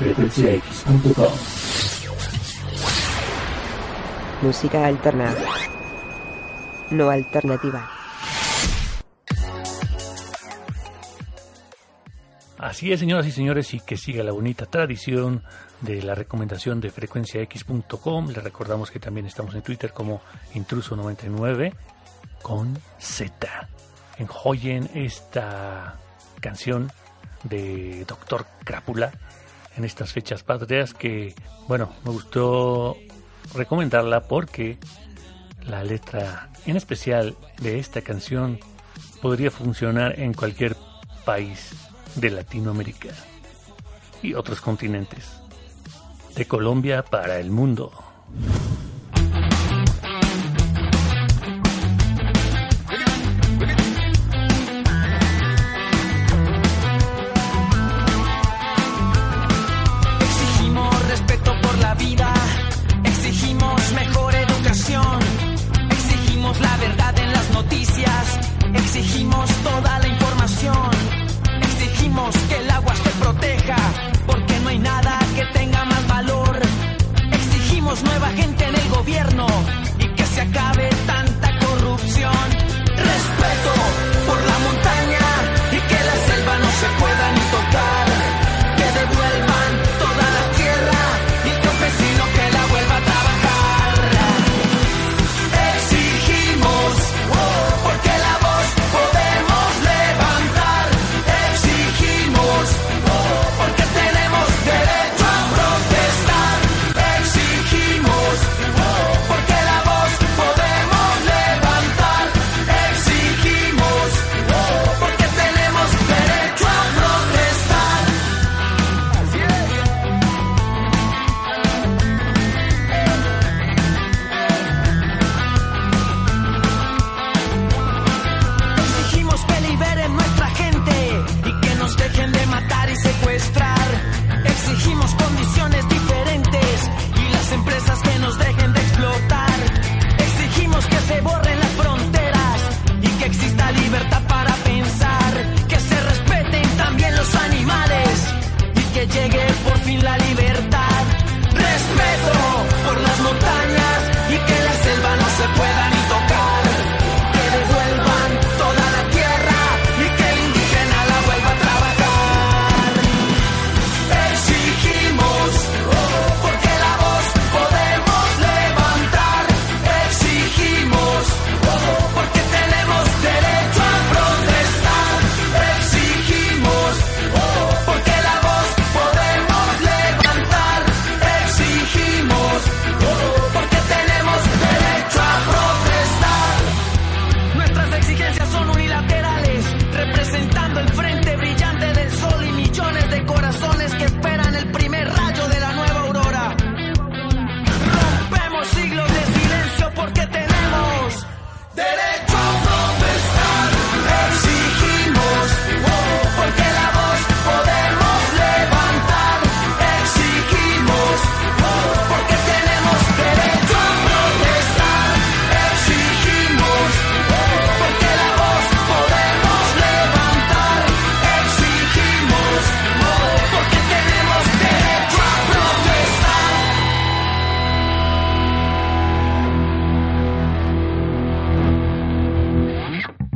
frecuenciax.com. Música alterna. No alternativa. Así es, señoras y señores, y que siga la bonita tradición de la recomendación de frecuenciax.com. Les recordamos que también estamos en Twitter como Intruso99 con Z. Enjoyen esta canción de Doctor Crápula en estas fechas patrias que, bueno, me gustó recomendarla porque la letra en especial de esta canción podría funcionar en cualquier país de Latinoamérica y otros continentes. De Colombia para el mundo.